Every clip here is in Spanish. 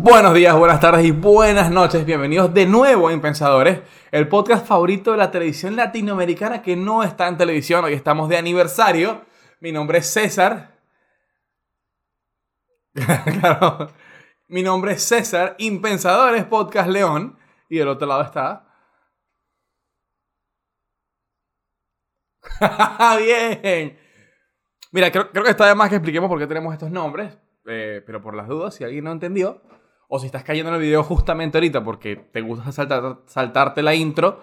Buenos días, buenas tardes y buenas noches. Bienvenidos de nuevo a Impensadores, el podcast favorito de la televisión latinoamericana que no está en televisión. Hoy estamos de aniversario. Mi nombre es César. Mi nombre es César, Impensadores Podcast León. Y del otro lado está. Bien. Mira, creo, creo que está de más que expliquemos por qué tenemos estos nombres. eh, pero por las dudas, si alguien no entendió, o si estás cayendo en el video justamente ahorita porque te gusta saltar- saltarte la intro,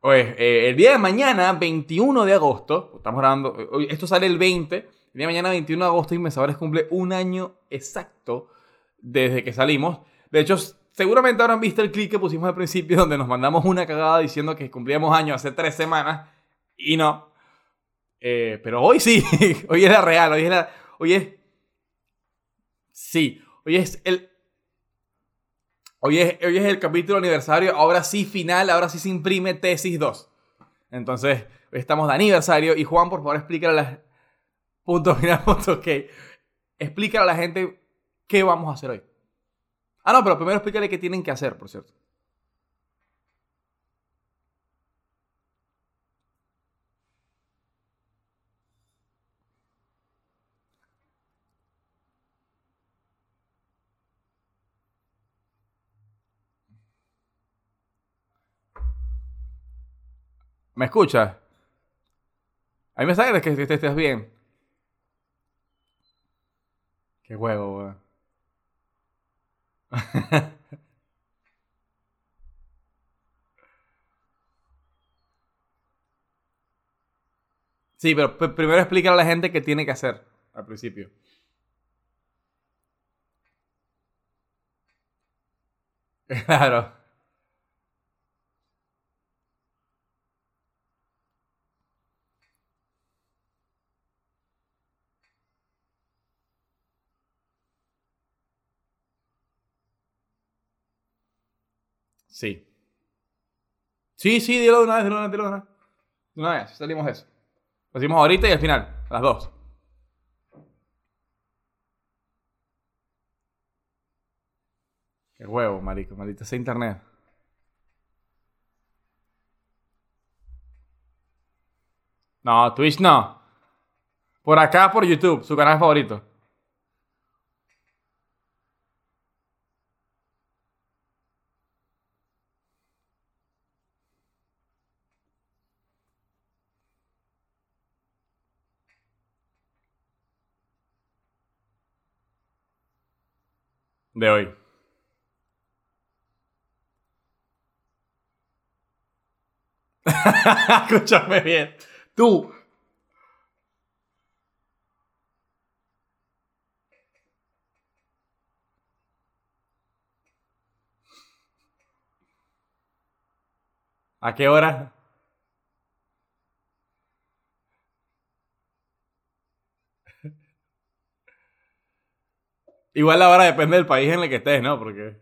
pues eh, el día de mañana, 21 de agosto, estamos grabando, esto sale el 20, el día de mañana, 21 de agosto, Inmensadores cumple un año exacto desde que salimos. De hecho, seguramente habrán visto el clip que pusimos al principio donde nos mandamos una cagada diciendo que cumplíamos años hace tres semanas y no. Eh, pero hoy sí, hoy es la real, hoy es la... Hoy es... Sí, hoy es el... Hoy es, hoy es el capítulo aniversario, ahora sí final, ahora sí se imprime tesis 2. Entonces, hoy estamos de aniversario y Juan, por favor, explícale a la... Punto final, ok. Explícale a la gente qué vamos a hacer hoy. Ah, no, pero primero explícale qué tienen que hacer, por cierto. ¿Me escuchas? A mí me sale que que estés bien. Qué huevo, weón. Sí, pero primero explícale a la gente qué tiene que hacer al principio. Claro. Sí. Sí, sí, dilo de una vez, dilo de una vez, dilo de una vez. De una vez, salimos eso. Lo hicimos ahorita y al final, a las dos. Qué huevo, marico, maldita sea internet. No, Twitch no. Por acá, por YouTube, su canal favorito. De hoy. Escúchame bien. Tú. ¿A qué hora? Igual la hora depende del país en el que estés, ¿no? Porque.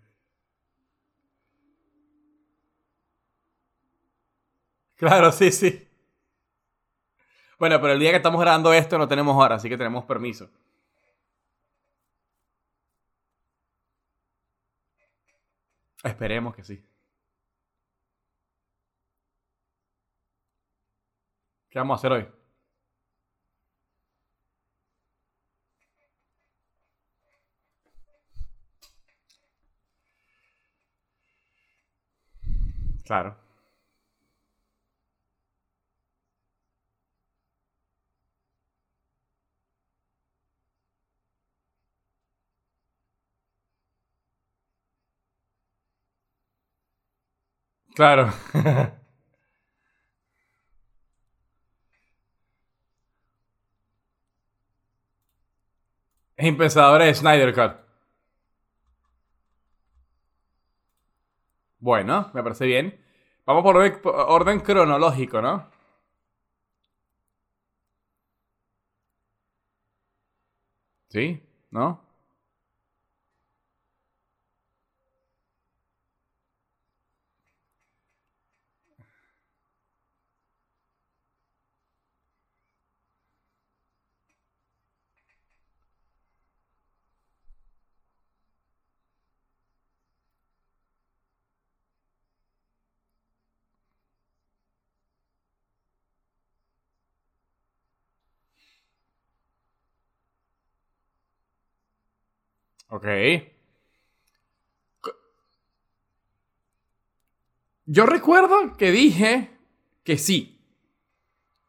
Claro, sí, sí. Bueno, pero el día que estamos grabando esto no tenemos hora, así que tenemos permiso. Esperemos que sí. ¿Qué vamos a hacer hoy? Claro. Claro. Es impensador de Snyder Cut. Bueno, me parece bien. Vamos por orden, cronológico, ¿no? ¿Sí? ¿No? Ok. Yo recuerdo que dije que sí.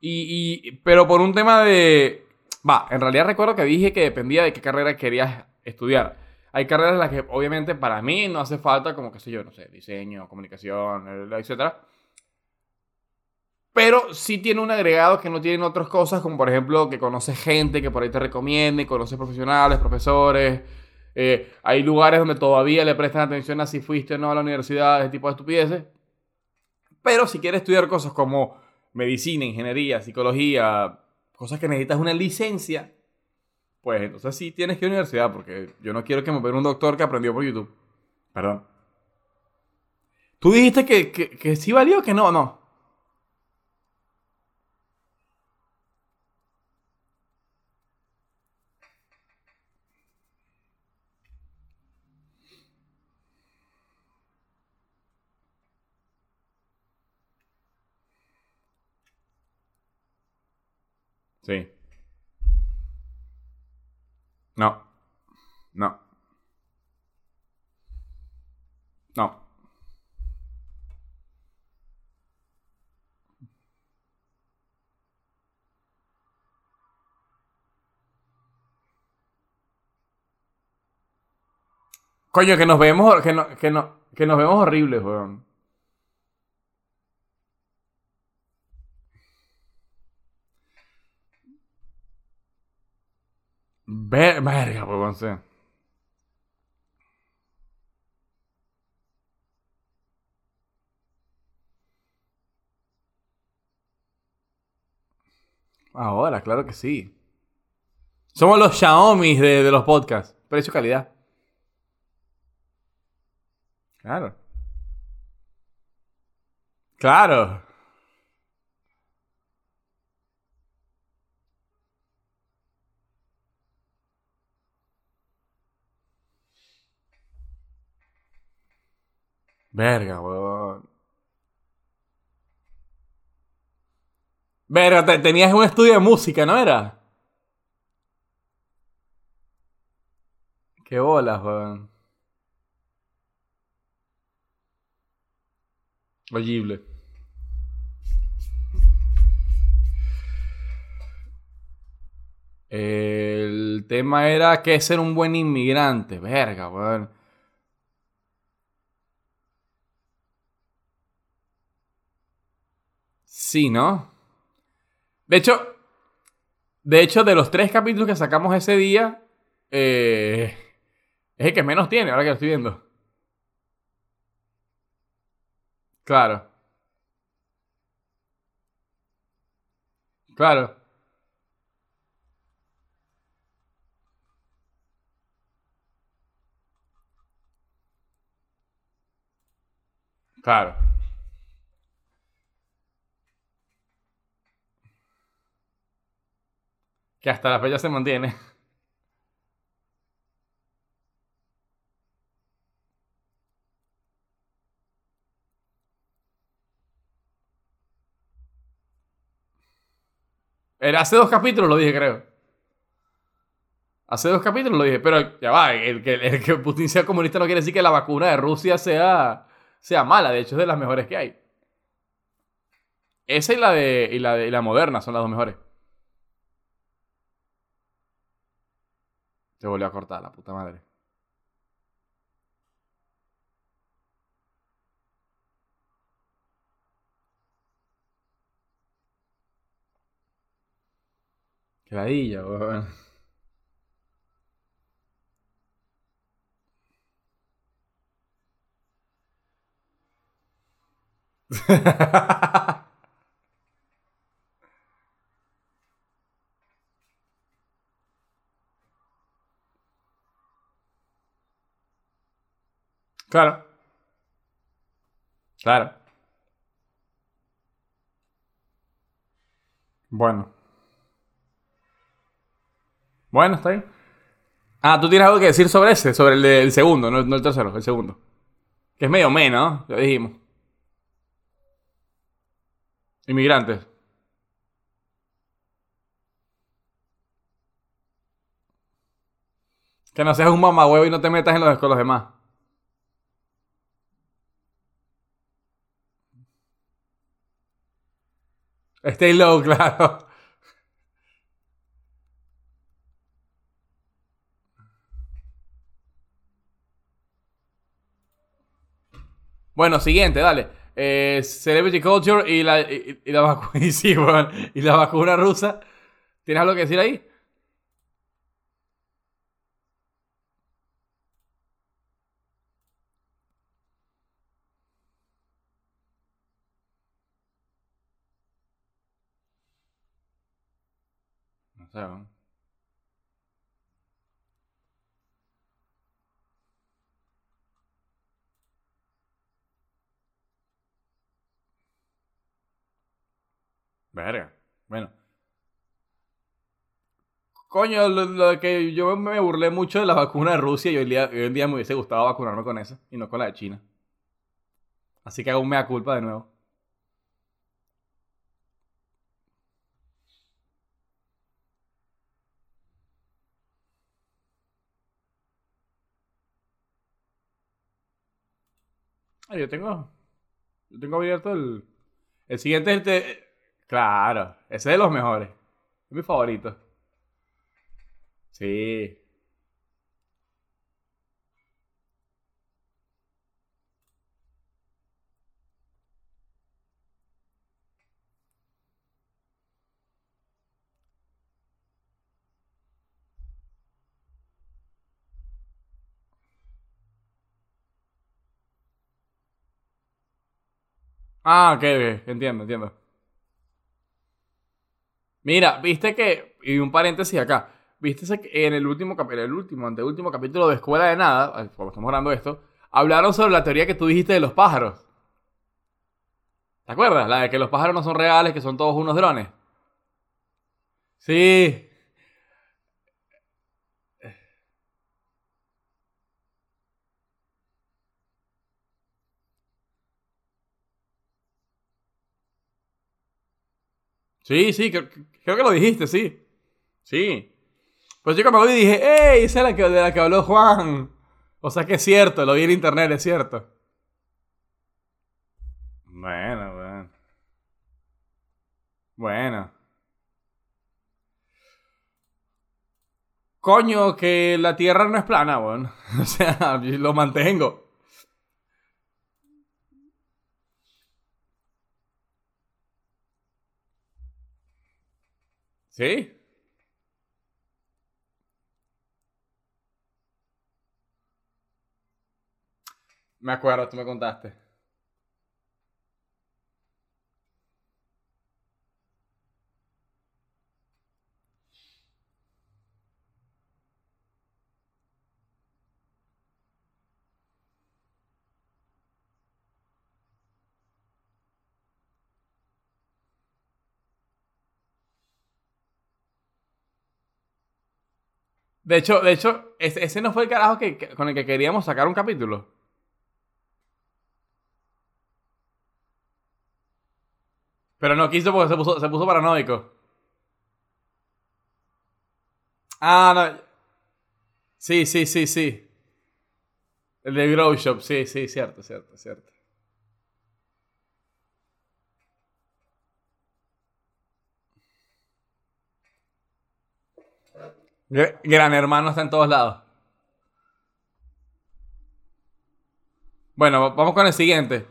Y, pero por un tema de... Va, en realidad recuerdo que dije que dependía de qué carrera querías estudiar. Hay carreras en las que obviamente para mí no hace falta como que sé yo, no sé, diseño, comunicación, etc. Pero sí tiene un agregado que no tienen otras cosas, como por ejemplo que conoces gente que por ahí te recomiende, conoces profesionales, profesores. Eh, hay lugares donde todavía le prestan atención a si fuiste o no a la universidad, ese tipo de estupideces. Pero si quieres estudiar cosas como medicina, ingeniería, psicología, cosas que necesitas una licencia, pues entonces sí tienes que ir a la universidad, porque yo no quiero que me vea un doctor que aprendió por YouTube. Perdón. ¿Tú dijiste que, que, que sí valió o que no? No. Sí. No. No. No. Coño, que nos vemos, que, no, que, no, que nos vemos horribles, weón. Ver, verga, weón, sí. Ahora, claro que sí. Somos los Xiaomi de, los podcasts. Precio calidad. Claro. Claro. Verga, weón. Verga, te- tenías un estudio de música, ¿no era? Qué bolas, weón. Oyible. El tema era que ser un buen inmigrante. Verga, weón. Sí, ¿no? De hecho, de hecho, de los tres capítulos que sacamos ese día, eh, es el que menos tiene, ahora que lo estoy viendo. Claro, claro, claro. Que hasta la fecha se mantiene. Era hace dos capítulos lo dije, creo. Hace dos capítulos lo dije, pero ya va, el que, el que Putin sea comunista no quiere decir que la vacuna de Rusia sea, sea mala, de hecho es de las mejores que hay. Esa y la de, y la de y la moderna son las dos mejores. Se volvió a cortar, la puta madre. Qué ladilla, weón. Claro, claro. Bueno. Bueno, está bien. Ah, tú tienes algo que decir sobre ese, sobre el del segundo, no, no el tercero, el segundo. Que es medio menos, ¿no? Ya dijimos. Inmigrantes. Que no seas un mamahuevo y no te metas en los con los demás. Stay low, claro. Bueno, siguiente, dale. Eh, Celebrity Culture y la, y, la vacuna. Y sí, bueno, y la vacuna rusa. ¿Tienes algo que decir ahí? ¿No? Verga. Bueno. Coño, lo, lo que yo me burlé mucho de la vacuna de Rusia y hoy, día, hoy en día me hubiese gustado vacunarme con esa y no con la de China. Así que hago un mea culpa de nuevo. Ah, yo tengo. Yo tengo abierto el. El siguiente es el. te- Claro, ese es de los mejores. Es mi favorito. Sí. Ah, ok, ok, entiendo, entiendo. Mira, viste que, y un paréntesis acá, viste que en el último, cap- en el último, anteúltimo capítulo de Escuela de Nada, cuando estamos grabando esto, hablaron sobre la teoría que tú dijiste de los pájaros. ¿Te acuerdas? La de que los pájaros no son reales, que son todos unos drones. Sí, sí, sí, creo, que lo dijiste, sí. Sí. Pues yo cuando lo vi dije, ¡Ey! Esa es la que, de la que habló Juan. O sea que es cierto, lo vi en internet, es cierto. Bueno, bueno. Bueno. Coño, que la Tierra no es plana, bueno. O sea, lo mantengo. ¿Sí? Me acuerdo, tú me contaste. De hecho, de hecho, ese, no fue el carajo que- con el que queríamos sacar un capítulo. Pero no quiso porque se puso, se puso paranoico. Ah, no. Sí, sí, sí, sí. El de Grow Shop, sí, sí, cierto, cierto, cierto. Gran Hermano está en todos lados. Bueno, va- vamos con el siguiente.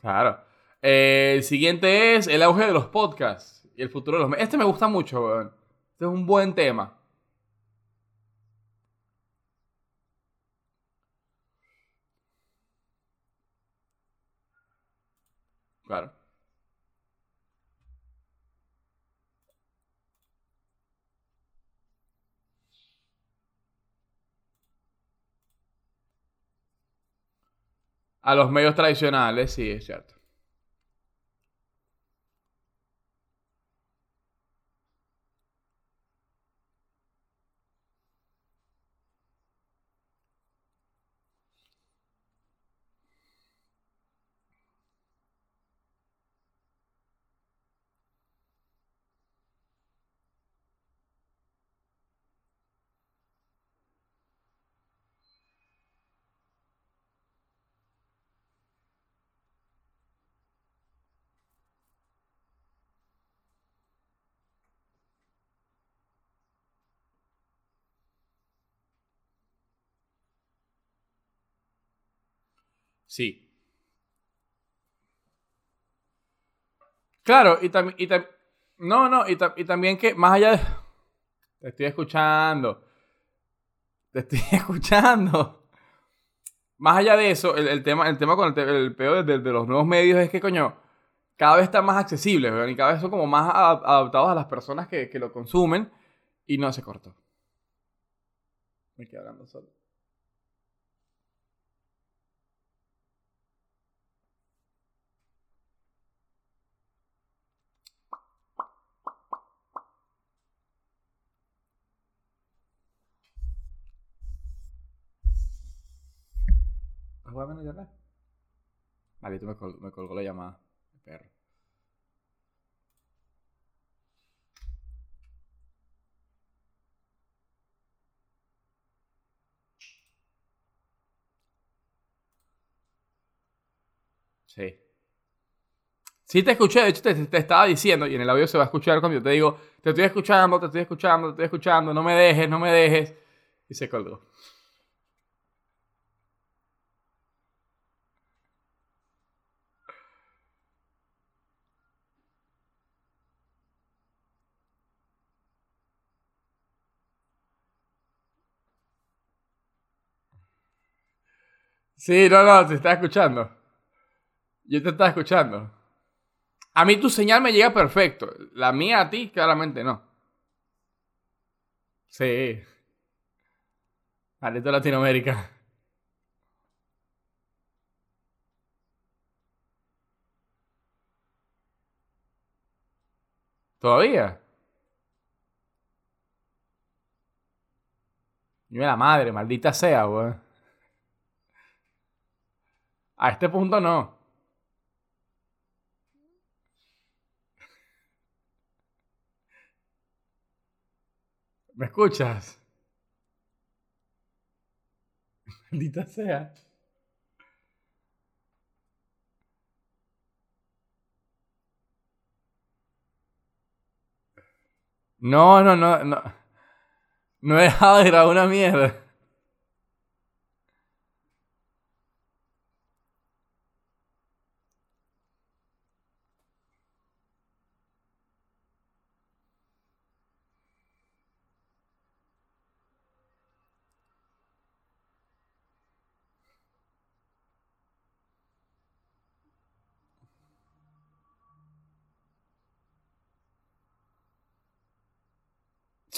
Claro. Eh, el siguiente es el auge de los podcasts y el futuro de los. Este me gusta mucho, weón. Este es un buen tema. Claro. A los medios tradicionales, sí, es cierto. Sí. Claro, y también... no, no, y, y también que más allá de... Te estoy escuchando. Te estoy escuchando. Más allá de eso, el, tema, el tema con el, el peor de, los nuevos medios es que, coño, cada vez están más accesibles, y cada vez son como más adaptados a las personas que, que lo consumen y no se cortó. Me quedo hablando solo. ¿Estás jugando en internet? Vale, tú me, me colgó la llamada. Perro. Sí. Sí te escuché, de hecho te, te, estaba diciendo, y en el audio se va a escuchar cuando yo te digo, te estoy escuchando, te estoy escuchando, te estoy escuchando, no me dejes, no me dejes. Y se colgó. Sí, no, no, te estaba escuchando. Yo te estaba escuchando. A mí tu señal me llega perfecto. La mía a ti, claramente no. Sí. Maldito Latinoamérica. ¿Todavía? Yo la madre, maldita sea, weón. A este punto no. ¿Me escuchas? Maldita sea. No, no, no, no. No he dejado de grabar una mierda.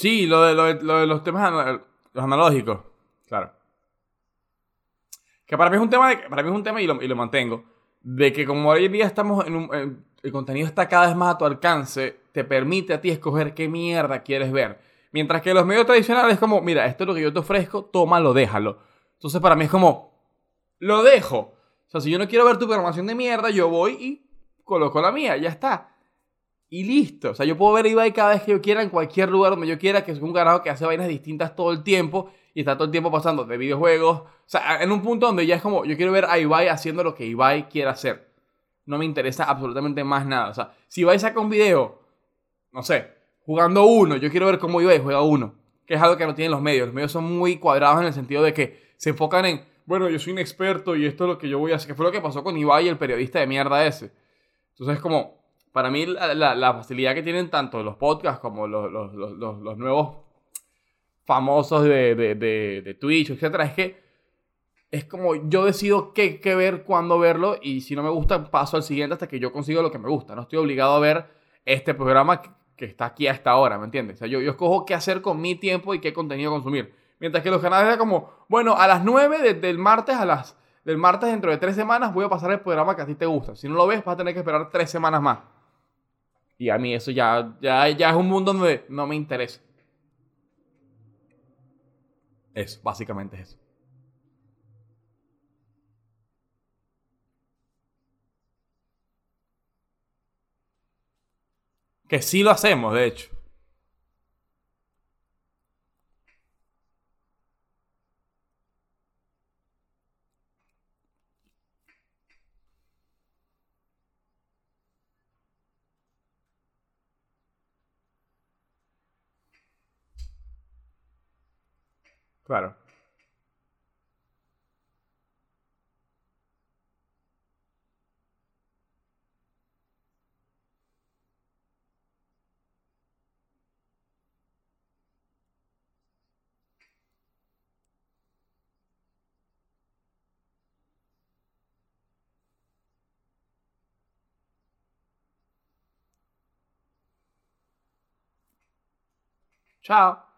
Sí, lo de, lo de, los temas los analógicos. Claro. Que para mí es un tema, para mí es un tema y lo, y lo mantengo. De que como hoy en día estamos en un... el contenido está cada vez más a tu alcance, te permite a ti escoger qué mierda quieres ver. Mientras que los medios tradicionales es como, mira, esto es lo que yo te ofrezco, tómalo, déjalo. Entonces para mí es como, lo dejo. O sea, si yo no quiero ver tu programación de mierda, yo voy y coloco la mía, ya está y listo. O sea, yo puedo ver Ibai cada vez que yo quiera, en cualquier lugar donde yo quiera, que es un carajo que hace vainas distintas todo el tiempo y está todo el tiempo pasando de videojuegos. O sea, en un punto donde ya es como, yo quiero ver a Ibai haciendo lo que Ibai quiera hacer. No me interesa absolutamente más nada. O sea, si Ibai saca un video, no sé, jugando uno, yo quiero ver cómo Ibai juega uno. Que es algo que no tienen los medios. Los medios son muy cuadrados en el sentido de que se enfocan en, bueno, yo soy un experto y esto es lo que yo voy a hacer. Que fue lo que pasó con Ibai, el periodista de mierda ese. Entonces es como, para mí la, facilidad que tienen tanto los podcasts como los, los, nuevos famosos de, de, de, Twitch, etcétera, es que es como yo decido qué, qué, ver, cuándo verlo y si no me gusta paso al siguiente hasta que yo consigo lo que me gusta. No estoy obligado a ver este programa que, está aquí a esta hora, ¿me entiendes? O sea, yo, yo escojo qué hacer con mi tiempo y qué contenido consumir. Mientras que los canales es como, bueno, a las 9 desde el martes a las... Del martes dentro de tres semanas voy a pasar el programa que a ti te gusta. Si no lo ves, vas a tener que esperar tres semanas más. Y a mí eso ya, ya, ya es un mundo donde no me interesa. Eso, básicamente es eso. Que sí lo hacemos, de hecho. Claro. Ciao.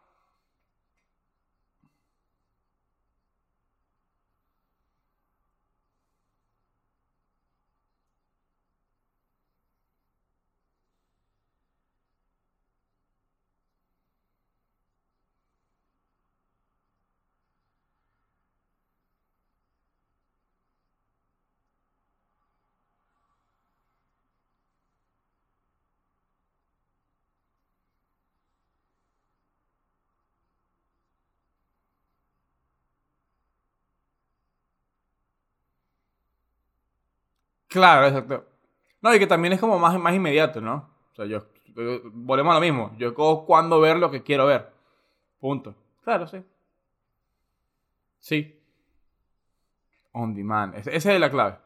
Claro, exacto. No, y que también es como más, más inmediato, ¿no? O sea, yo, volvemos a lo mismo. Yo cojo cuando ver lo que quiero ver. Punto. Claro, sí. Sí. On demand. Esa es la clave.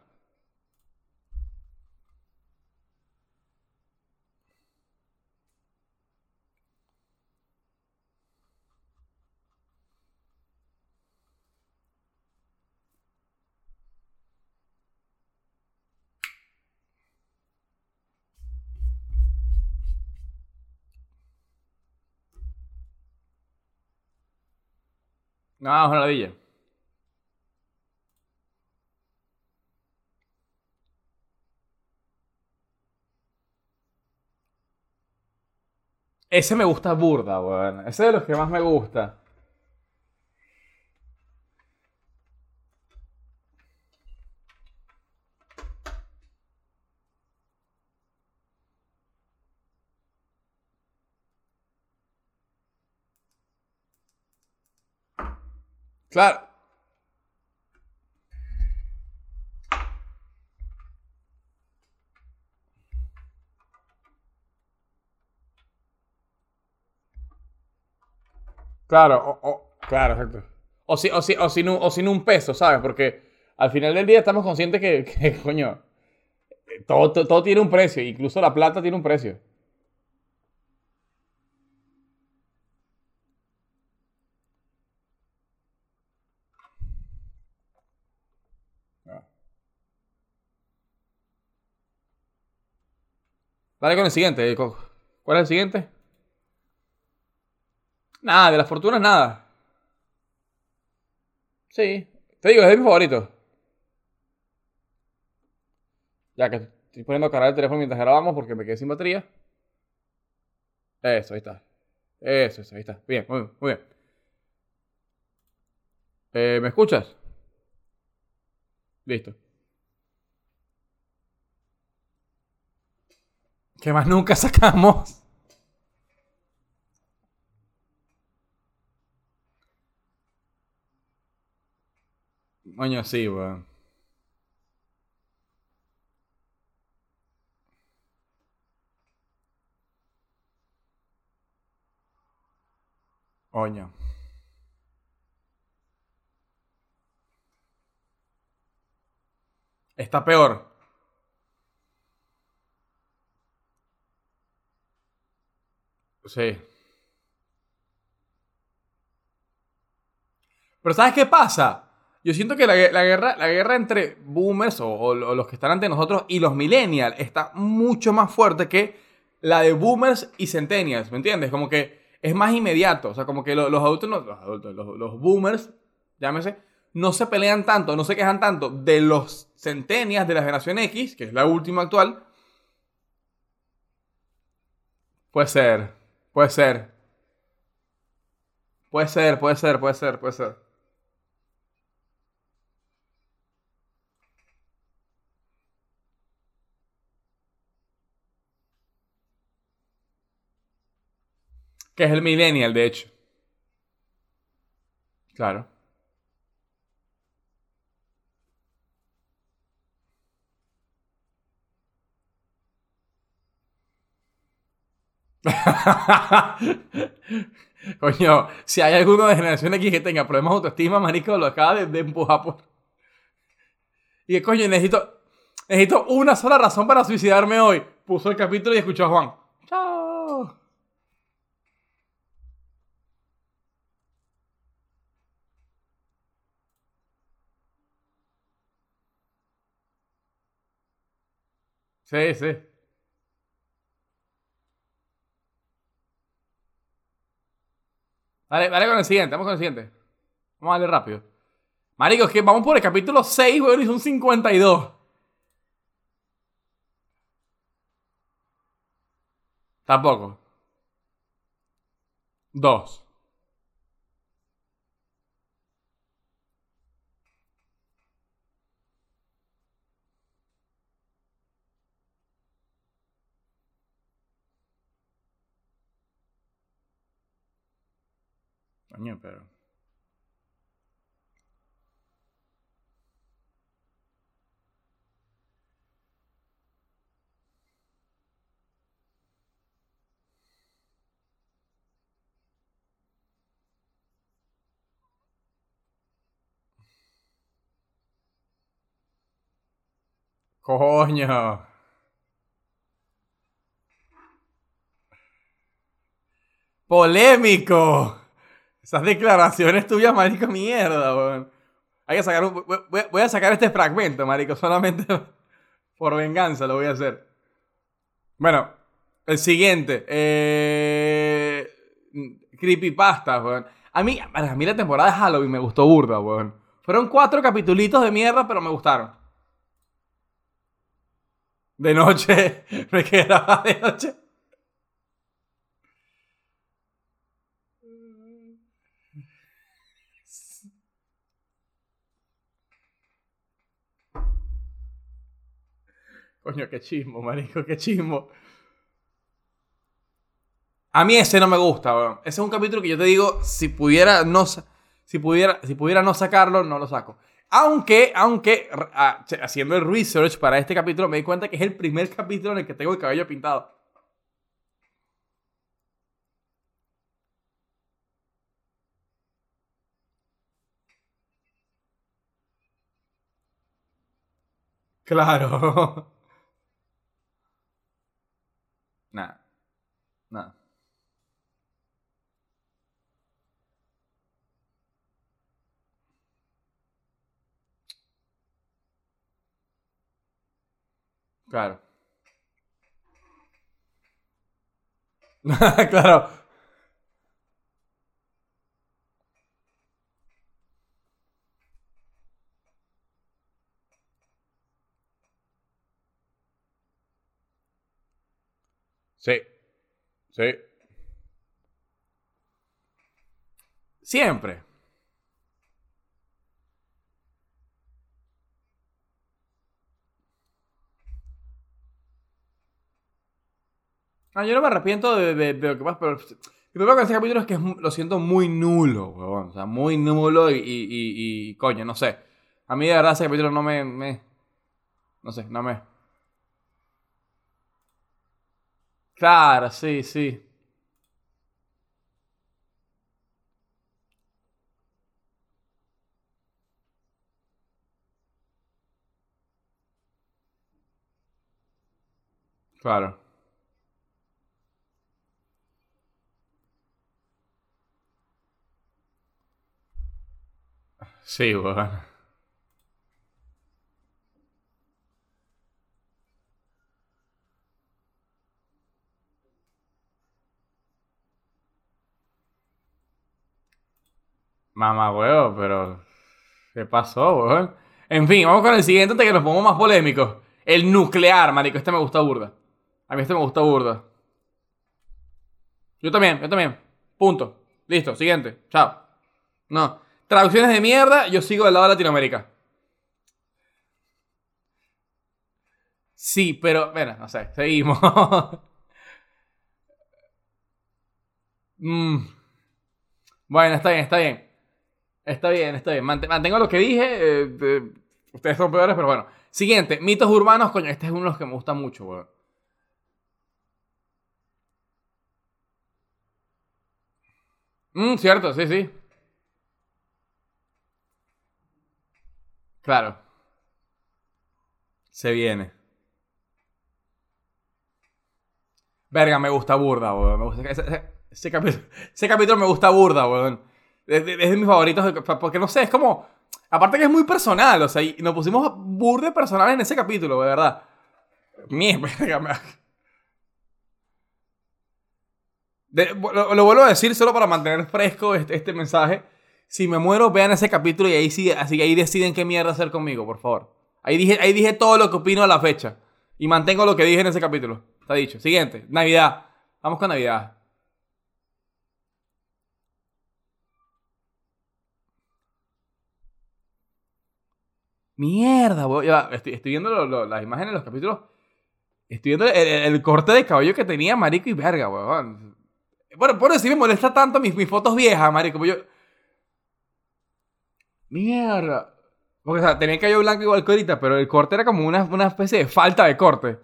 No, es una ladilla. Ese me gusta burda, weón. Ese es de los que más me gusta. Claro. Claro, o, exacto. O, si, o, si- o sin un, o sin un peso, ¿sabes? Porque al final del día estamos conscientes que, coño, todo, todo tiene un precio, incluso la plata tiene un precio. Dale con el siguiente. co- ¿Cuál es el siguiente? Nada, de las fortunas nada. Sí. Te digo, es mi favorito. Ya que estoy poniendo a cargar el teléfono mientras grabamos porque me quedé sin batería. Eso, ahí está. Eso, eso, ahí está. Bien, muy bien, muy bien. Eh, ¿me escuchas? Listo. ¿Qué más nunca sacamos? Coño, sí, weón. Coño. Está peor. Sí. Pero ¿sabes qué pasa? Yo siento que la, la guerra, la guerra entre boomers o, los que están ante nosotros y los millennials está mucho más fuerte que la de boomers y centennials, ¿me entiendes? Como que es más inmediato. O sea, como que lo- los adultos, no- los adultos, los, los boomers, llámese, no se pelean tanto, no se quejan tanto de los centennials de la generación X, que es la última actual. Puede ser, puede ser, puede ser, puede ser, puede ser, puede ser. Que es el millennial, de hecho. Claro. Coño, si hay alguno de generación X que tenga problemas de autoestima, marico, lo acaba de, empujar por... Y que, coño, necesito, necesito una sola razón para suicidarme hoy. Puso el capítulo y escuchó a Juan. Chao. Sí, sí. Dale, dale con el siguiente, vamos con el siguiente. Vamos a darle rápido. Marico, es que vamos por el capítulo 6, weón, y son 52. Tampoco. Dos. Coño, pero. Coño. Polémico. Esas declaraciones tuyas, marico, mierda, weón. Hay que sacar un- voy, a sacar este fragmento, marico, solamente por venganza lo voy a hacer. Bueno, el siguiente. Eh... Creepypasta, weón. A mí, a mí la temporada de Halloween me gustó burda, weón. Fueron cuatro capitulitos de mierda, pero me gustaron. De noche. Me quedaba de noche. Coño, qué chismo, marico, qué chismo. A mí ese no me gusta, weón. Ese es un capítulo que yo te digo, si pudiera no, si pudiera, si pudiera no sacarlo, no lo saco. Aunque, aunque, haciendo el research para este capítulo, me di cuenta que es el primer capítulo en el que tengo el cabello pintado. Claro. Nada. Nada. Claro. claro. Sí. Sí. Siempre. Ah, yo no me arrepiento de, lo que pasa, pero el problema con ese capítulo es que lo siento muy nulo, huevón. O sea, muy nulo y, y, y- coño, no sé. A mí de verdad ese capítulo no me- no sé, no me... Claro, sí, sí. Claro. Sí, huevón. Mamá, huevo, pero... ¿Qué pasó, huevón? En fin, vamos con el siguiente antes que nos pongamos más polémicos. El nuclear, marico. Este me gusta burda. A mí este me gusta burda. Yo también, yo también. Punto. Listo, siguiente. Chao. No. Traducciones de mierda, yo sigo del lado de Latinoamérica. Sí, pero, bueno, no sé, seguimos. Mm. Bueno, está bien, está bien. Está bien, está bien. Mant- mantengo lo que dije. eh, eh, ustedes son peores, pero bueno. Siguiente, mitos urbanos. Coño, este es uno de los que me gusta mucho, weón. Mm, cierto, sí, sí. Claro. Se viene. Verga, me gusta burda, weón. Ese capítulo, ese capítulo me gusta burda, weón. Es de, es de mis favoritos, porque no sé, es como... Aparte que es muy personal, o sea, y nos pusimos burde personal en ese capítulo, de verdad. Mierda, De- lo, lo vuelvo a decir solo para mantener fresco este, este mensaje. Si me muero, vean ese capítulo y ahí sí, así ahí deciden qué mierda hacer conmigo, por favor. Ahí dije, ahí dije todo lo que opino a la fecha. Y mantengo lo que dije en ese capítulo. Está dicho. Siguiente. Navidad. Vamos con Navidad. Mierda, weón. Estoy, viendo lo- lo- las imágenes de los capítulos. Estoy viendo el, corte de cabello que tenía Marico y verga, weón. Bueno, por eso sí me molesta tanto mis, mis fotos viejas, Marico. porque yo... Mierda. Porque, o sea, tenía el cabello blanco igual que ahorita, pero el corte era como una, especie de falta de corte.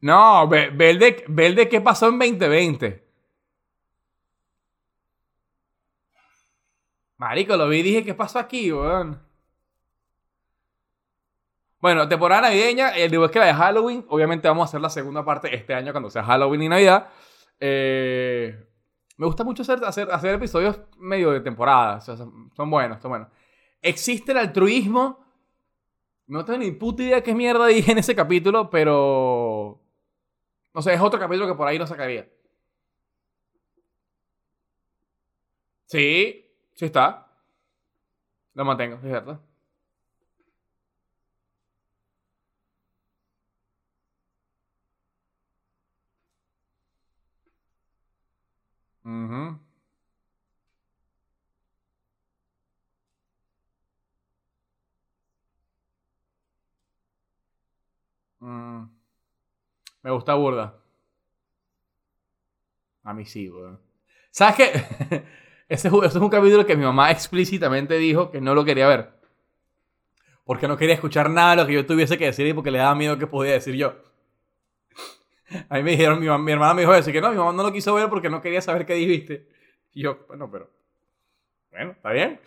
No, ve, ve de, ve el de qué pasó en 2020. Marico, lo vi y dije, ¿qué pasó aquí, weón? Bueno, temporada navideña, el igual que la de Halloween. Obviamente vamos a hacer la segunda parte este año cuando sea Halloween y Navidad. Eh, me gusta mucho hacer, hacer, hacer episodios medio de temporada. O sea, son, son buenos, son buenos. ¿Existe el altruismo? No tengo ni puta idea qué mierda dije en ese capítulo, pero... No sé, es otro capítulo que por ahí no sacaría. Sí, sí está. Lo mantengo, es cierto. Ujú. Mm. Me gusta burda. A mí sí, weón. ¿Sabes qué? Ese, es un- ese es un capítulo que mi mamá explícitamente dijo que no lo quería ver. Porque no quería escuchar nada de lo que yo tuviese que decir y porque le daba miedo que podía decir yo. A mí me dijeron, mi, mi hermana me dijo eso, que no, mi mamá no lo quiso ver porque no quería saber qué dijiste. Y yo, bueno, pero... Bueno, está bien.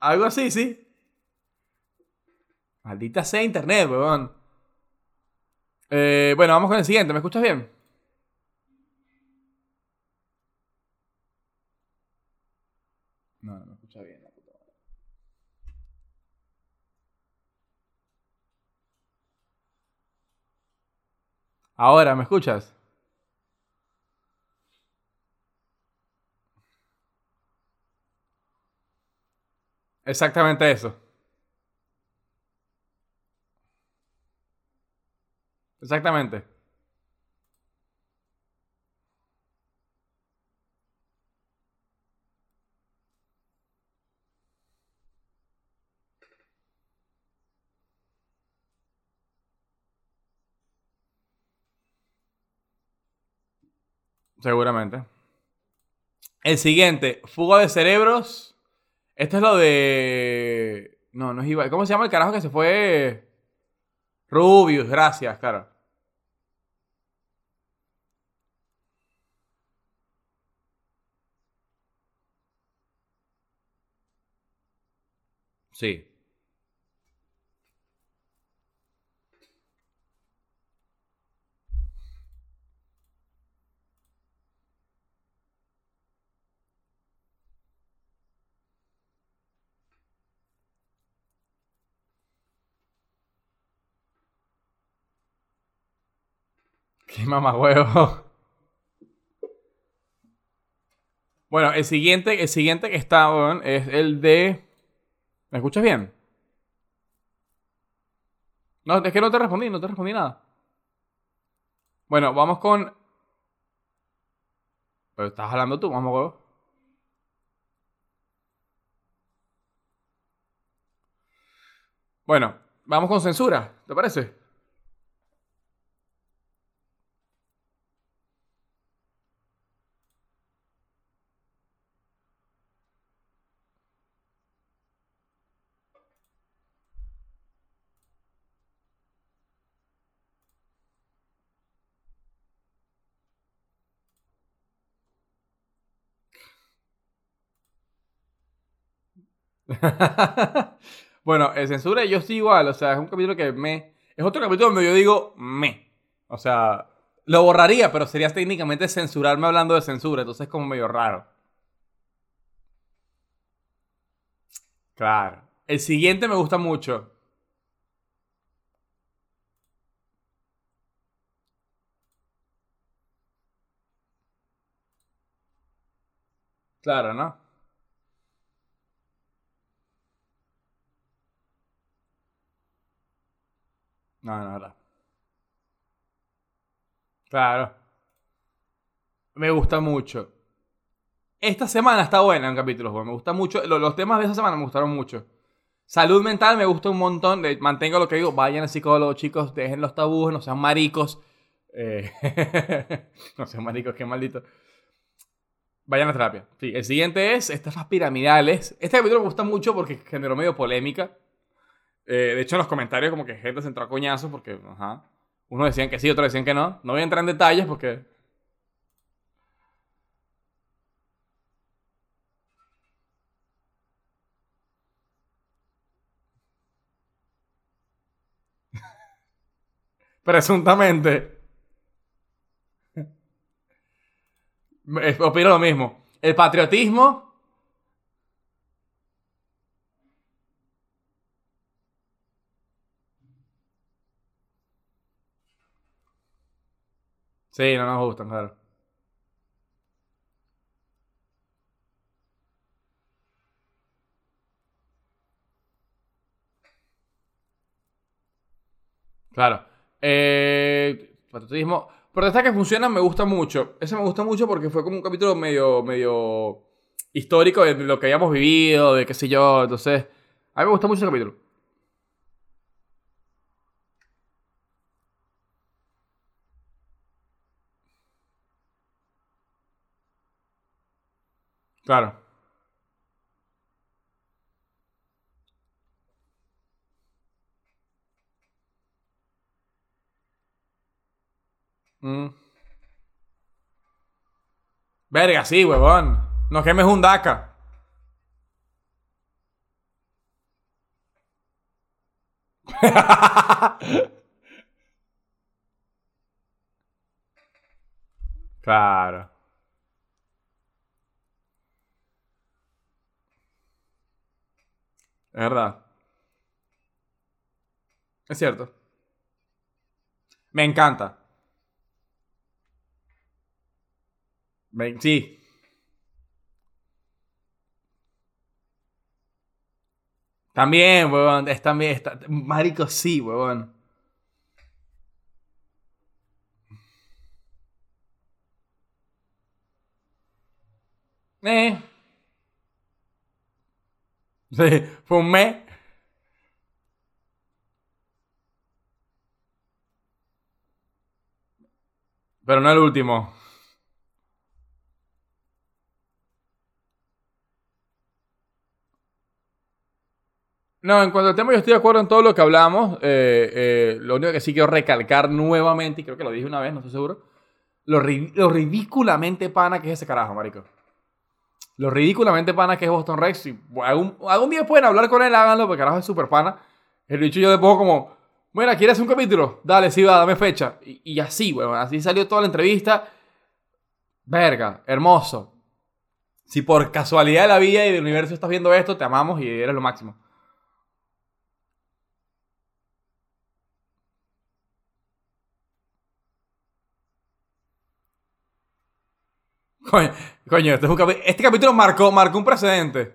Algo así, sí. Maldita sea internet, weón. Eh, bueno, vamos con el siguiente. ¿Me escuchas bien? No, no me escucha bien. Ahora, ¿me escuchas? Exactamente eso. Exactamente. Seguramente. El siguiente, fuga de cerebros. Este es lo de. No, no es Ibai. ¿Cómo se llama el carajo que se fue? Rubius, gracias, claro. Sí. Qué mamahuevo. Bueno, el siguiente, el siguiente que está, es el de. ¿Me escuchas bien? No, es que no te respondí, no te respondí nada. Bueno, vamos con. Pero estás hablando tú, vamos, huevo. Bueno, vamos con censura, ¿te parece? bueno, en censura yo estoy igual, o sea, es un capítulo que me... Es otro capítulo donde yo digo me. O sea, lo borraría, pero sería técnicamente censurarme hablando de censura, entonces es como medio raro. Claro. El siguiente me gusta mucho. Claro, ¿no? No, no, no. Claro. Me gusta mucho. Esta semana está buena en capítulos, me gusta mucho. Los, temas de esa semana me gustaron mucho. Salud mental me gusta un montón. mantengo lo que digo, vayan al psicólogo, chicos, dejen los tabúes, no sean maricos. Eh, no sean maricos, qué maldito. Vayan a terapia. Sí, el siguiente es estas piramidales. Este capítulo me gusta mucho porque generó medio polémica. Eh, de hecho, en los comentarios como que gente se entró a coñazos porque, ajá. Unos decían que sí, otros decían que no. No voy a entrar en detalles porque... Presuntamente. Opino lo mismo. El patriotismo Sí, no nos gustan, claro. Claro. Eh, patriotismo. Protestas que funcionan me gusta mucho. Ese me gusta mucho porque fue como un capítulo medio, medio histórico de lo que habíamos vivido, de qué sé yo. Entonces, a mí me gusta mucho ese capítulo. Claro. Mm. Verga, sí, huevón. No quemes un DACA. claro. Es verdad. Es cierto. Me encanta. sí. También, huevón. Es también. Está, marico, sí, huevón. Eh. Sí, fue un mes. Pero no el último. No, en cuanto al tema, yo estoy de acuerdo en todo lo que hablamos. Eh, eh, lo único que sí quiero recalcar nuevamente, y creo que lo dije una vez, no estoy seguro, lo, ridículamente pana que es ese carajo, marico. Lo ridículamente pana que es Boston Rex. Si algún, algún día pueden hablar con él, háganlo, porque carajo es súper pana. El dicho yo le pongo como, bueno, ¿quieres un capítulo? Dale, sí, va, dame fecha. Y, así, weón, así salió toda la entrevista. Verga, hermoso. Si por casualidad de la vida y del universo estás viendo esto, te amamos y eres lo máximo. Coño, este, este, capítulo marcó, marcó un precedente.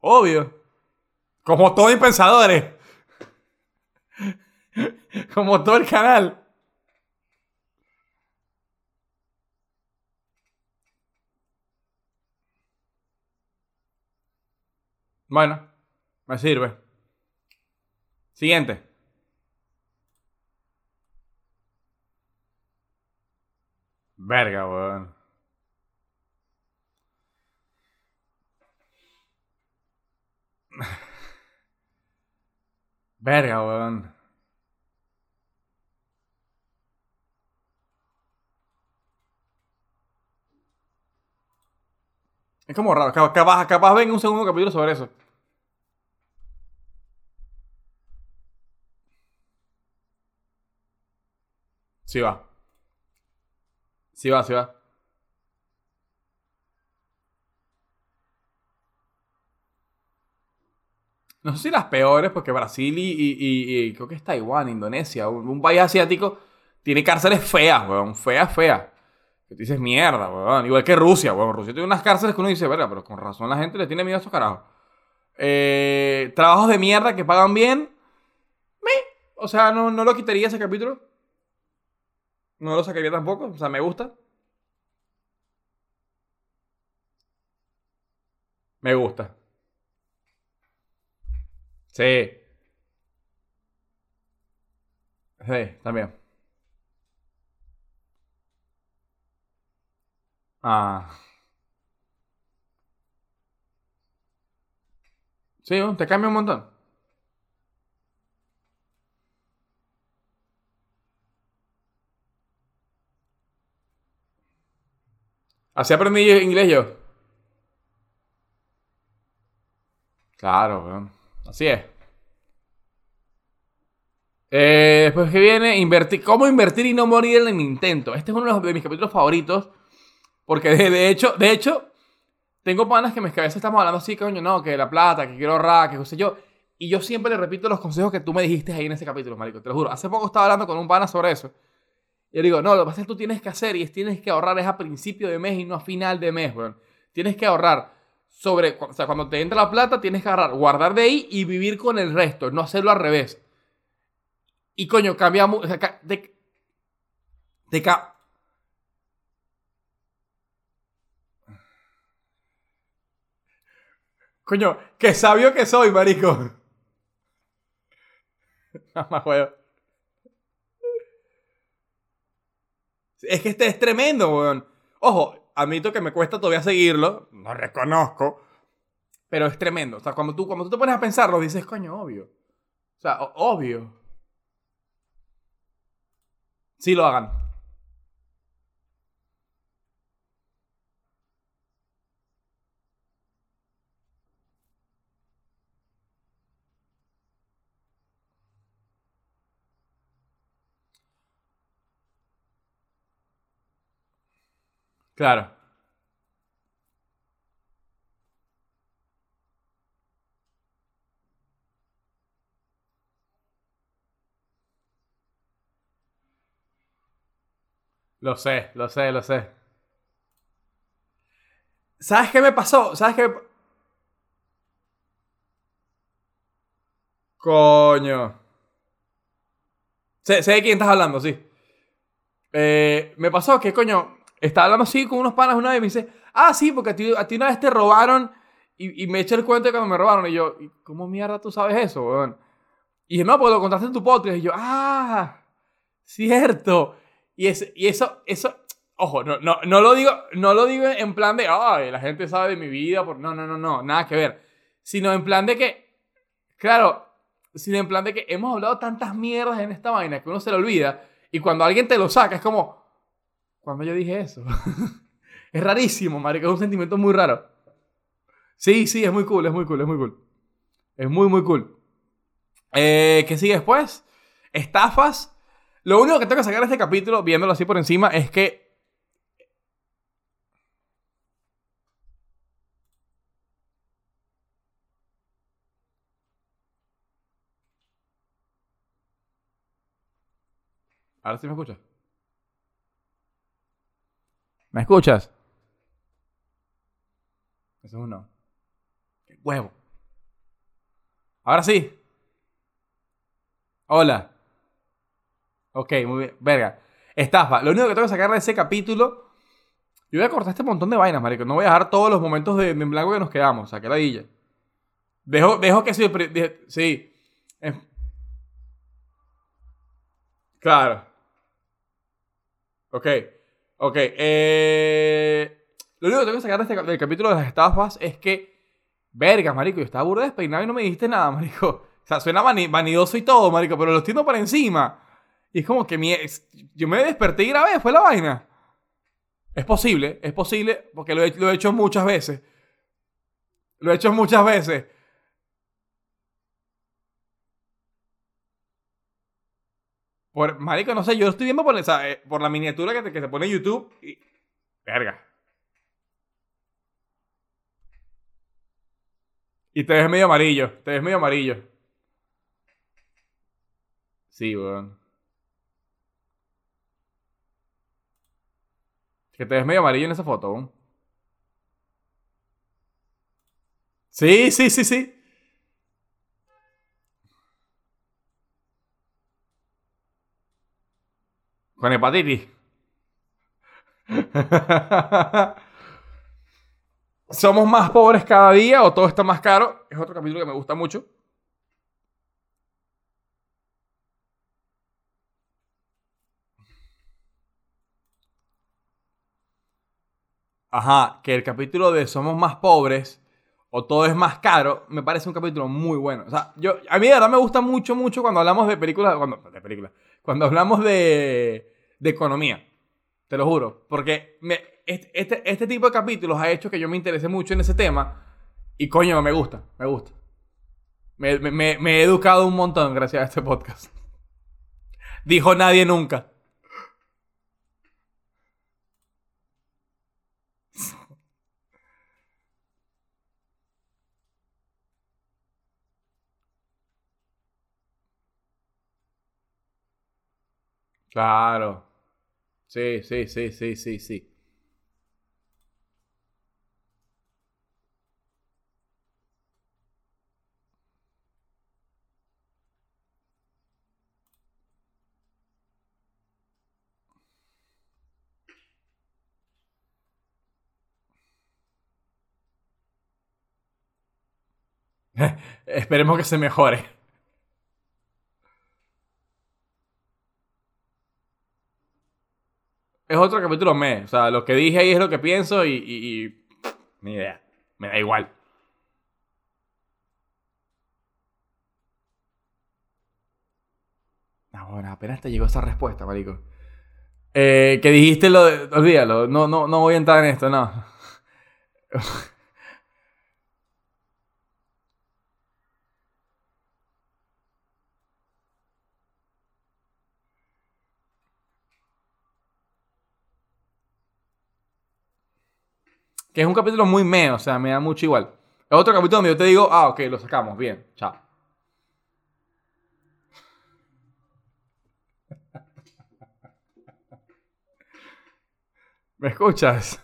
Obvio. Como todos mis pensadores. Como todo el canal. Bueno, me sirve. Siguiente. Verga, weón. Verga, weón. Es como raro. Capaz, capaz venga un segundo capítulo sobre eso. Sí va. Sí va, sí va. No sé si las peores, porque Brasil y, creo que es Taiwán, Indonesia, un país asiático, tiene cárceles feas, weón. Feas, feas. Que tú dices mierda, weón. Igual que Rusia, weón. Rusia tiene unas cárceles que uno dice, verga, pero con razón la gente le tiene miedo a estos carajos. Eh, trabajos de mierda que pagan bien. Me. O sea, no, no lo quitaría ese capítulo. No lo sacaría tampoco. O sea, me gusta. Me gusta. Sí. Sí, también. Ah. Sí, te cambia un montón. Así aprendí inglés yo. Claro. Así es. Eh, después que viene, invertir. ¿Cómo invertir y no morir en el intento? Este es uno de mis capítulos favoritos. Porque de, hecho, de hecho, tengo panas que, me, que a veces estamos hablando así, coño, no, que la plata, que quiero ahorrar, que qué sé yo. Y yo siempre le repito los consejos que tú me dijiste ahí en ese capítulo, marico. Te lo juro. Hace poco estaba hablando con un pana sobre eso. Y yo digo, no, lo que pasa es que tú tienes que hacer y es tienes que ahorrar es a principio de mes y no a final de mes, weón. Tienes que ahorrar sobre, o sea, cuando te entra la plata, tienes que agarrar, guardar de ahí y vivir con el resto, no hacerlo al revés. Y coño, cambia mu- o sea, Coño, qué sabio que soy, marico. Mamá huevo. Es que este es tremendo, weón. Ojo, admito que me cuesta todavía seguirlo. No reconozco. Pero es tremendo. O sea, cuando tú, cuando tú te pones a pensarlo, dices, coño, obvio. O sea, obvio. Sí lo hagan. Claro. Lo sé, lo sé, lo sé. ¿Sabes qué me pasó? ¿Sabes qué? Coño. Sé, sé de quién estás hablando, sí. Eh, me pasó que, coño, estaba hablando así con unos panas una vez y me dice, ah, sí, porque a ti, a ti una vez te robaron y, me eché el cuento de cuando me robaron. Y yo, ¿y cómo mierda tú sabes eso, weón? Y dije, no, porque lo contaste en tu podcast. Y yo, ah, cierto. Y, es, y eso, eso, ojo, no, no, no, lo digo, no lo digo en plan de, ay, la gente sabe de mi vida. Por... No, no, no, no, nada que ver. Sino en plan de que, claro, sino en plan de que hemos hablado tantas mierdas en esta vaina que uno se lo olvida. Y cuando alguien te lo saca, es como, cuando yo dije eso. es rarísimo, marico, es un sentimiento muy raro. Sí, sí, es muy cool, es muy cool, es muy cool. Es muy, muy cool. Eh, ¿Qué sigue después? Estafas. Lo único que tengo que sacar de este capítulo, viéndolo así por encima, es que. Ahora sí me escuchas. ¿Me escuchas? Eso es un no. ¡Qué huevo! Ahora sí. Hola. Ok, muy bien. Verga. Estafa. Lo único que tengo que sacar de ese capítulo. Yo voy a cortar este montón de vainas, marico. No voy a dejar todos los momentos de, en blanco que nos quedamos. Saqué la villa. Dejo, dejo que pri- de- Sí. Eh, Claro. Ok. Ok. Eh... Lo único que tengo que sacar este, del capítulo de las estafas es que. Verga, marico. Yo estaba burda despeinado y no me dijiste nada, marico. O sea, suena vani- vanidoso y todo, marico, pero lo entiendo por encima. Y es como que mi yo me desperté y grabé, fue la vaina. Es posible, es posible, porque lo lo he hecho muchas veces. Lo he hecho muchas veces. Por, marico, no sé, yo estoy viendo por, eh, la miniatura que te, te pone YouTube y... Verga. Y te ves medio amarillo, te ves medio amarillo. Sí, weón. Que te ves medio amarillo en esa foto, weón. Sí, sí, sí, sí. Con hepatitis. ¿Somos más pobres cada día o todo está más caro? Es otro capítulo que me gusta mucho. Ajá, que el capítulo de Somos más pobres o todo es más caro, me parece un capítulo muy bueno. O sea, yo, a mí de verdad me gusta mucho, mucho cuando hablamos de películas, cuando, de películas, cuando hablamos de, de economía. Te lo juro. Porque este, este, este tipo de capítulos ha hecho que yo me interese mucho en ese tema. Y coño, me gusta, me gusta. Me- me he educado un montón gracias a este podcast. Dijo nadie nunca. Claro. Sí, sí, sí, sí, sí, sí. Esperemos que se mejore. Es otro capítulo me. O sea, lo que dije ahí es lo que pienso y, y- y- Ni idea. Me da igual. Ahora, apenas te llegó esa respuesta, marico. Eh, que dijiste lo de... Olvídalo. No, no, no voy a entrar en esto, no. Es un capítulo muy me, o sea, me da mucho igual. Es otro capítulo donde yo te digo, ah, ok, lo sacamos, bien, chao. ¿Me escuchas?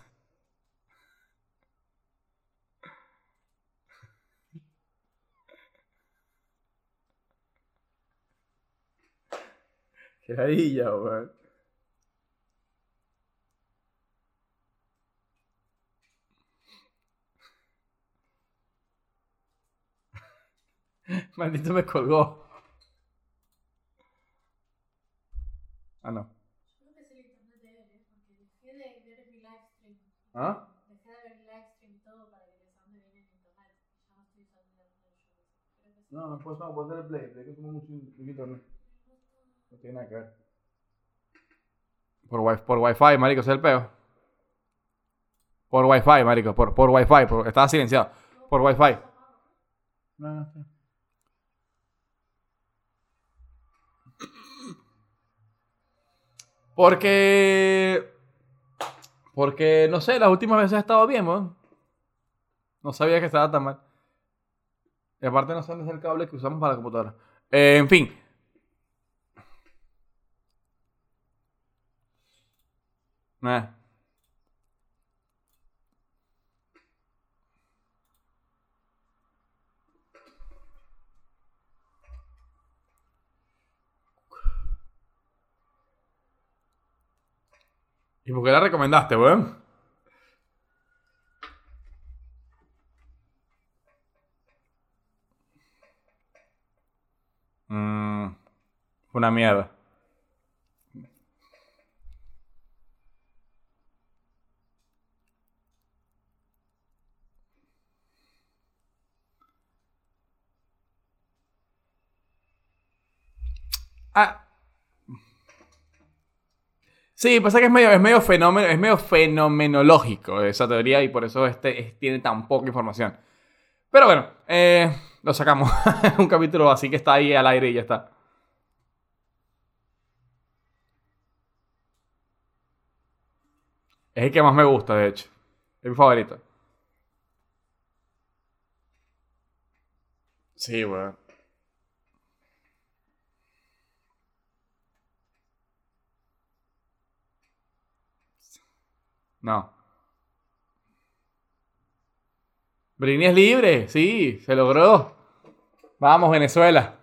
Qué ladilla, weón. Maldito me colgó. Ah, no. Creo que es el internet de él, ¿eh? porque dejé de ver mi live stream. ¿Ah? Dejé de ver el live stream y todo para que les ande bien en internet. Ya no estoy usando el internet. No, no puedo, no puedo hacer el play. Play que mucho internet. No tiene nada que ver. Por, wi por wifi, marico, ese es el peo. Por wifi, marico, por, por wifi. Por, estaba silenciado. Por wifi. No, no, sí. Porque... Porque, no sé, las últimas veces ha estado bien, weón. No sabía que estaba tan mal. Y aparte no sé dónde el cable que usamos para la computadora. Eh, en fin. Eh. ¿Y por qué la recomendaste, weón? Mm, fue una mierda. Ah. Sí, pasa que es medio, fenómeno, es medio fenomenológico esa teoría y por eso este, tiene tan poca información. Pero bueno, eh, lo sacamos. un capítulo así que está ahí al aire y ya está. Es el que más me gusta, de hecho. Es mi favorito. Sí, weón. Bueno. No. Britney es libre, sí, se logró. Vamos, Venezuela.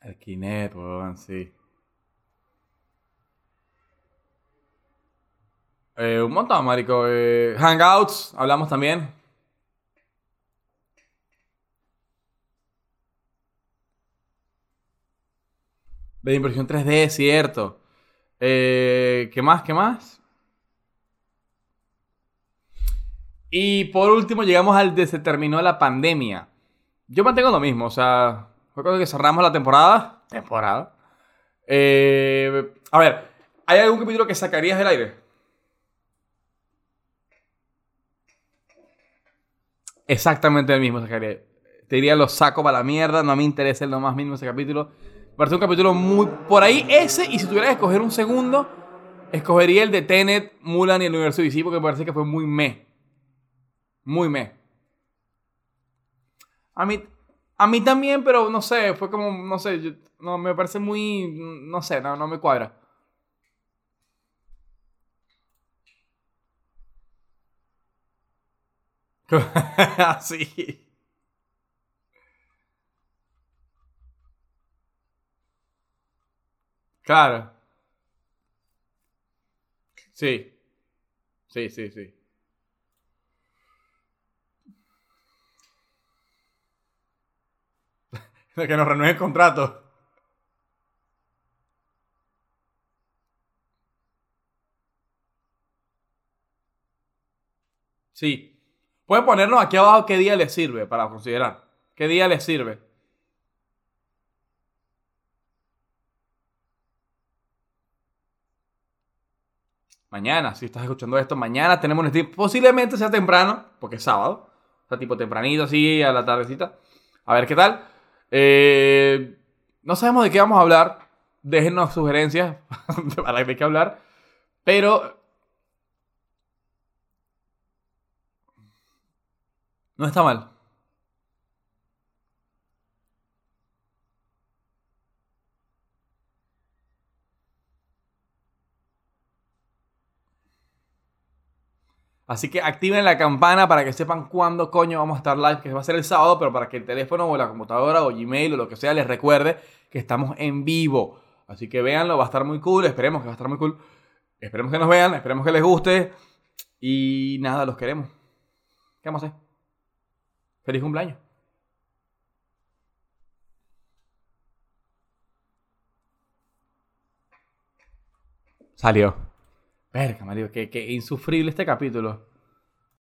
El sí. Eh, un montón, marico. Eh, Hangouts, hablamos también. De impresión 3D, cierto. Eh, ¿Qué más? ¿Qué más? Y por último llegamos al de se terminó la pandemia. Yo mantengo lo mismo, o sea, fue cuando que cerramos la temporada. Temporada. Eh, a ver, ¿hay algún capítulo que sacarías del aire? Exactamente el mismo sacaría. Te diría, lo saco para la mierda, no me interesa en lo más mínimo ese capítulo. Parece un capítulo muy... Por ahí ese, y si tuviera que escoger un segundo, escogería el de Tenet, Mulan y el universo DC porque me parece que fue muy me. Muy me. A mí, a mí también, pero no sé, fue como, no sé, no, me parece muy, no sé, no, no me cuadra. sí. Claro. Sí. Sí, sí, sí. Que nos renueve el contrato. Sí. Pueden ponernos aquí abajo qué día les sirve para considerar. ¿Qué día les sirve? Mañana, si estás escuchando esto, mañana tenemos un stream. Posiblemente sea temprano, porque es sábado. O sea, tipo tempranito, así, a la tardecita. A ver qué tal. Eh, no sabemos de qué vamos a hablar. Déjenos sugerencias para de qué hablar. Pero no está mal. Así que activen la campana para que sepan cuándo coño vamos a estar live, que va a ser el sábado, pero para que el teléfono o la computadora o Gmail o lo que sea les recuerde que estamos en vivo. Así que véanlo, va a estar muy cool, esperemos que va a estar muy cool. Esperemos que nos vean, esperemos que les guste. Y nada, los queremos. ¿Qué vamos a hacer? Feliz cumpleaños. Salió. Verga, Mario, qué, qué insufrible este capítulo.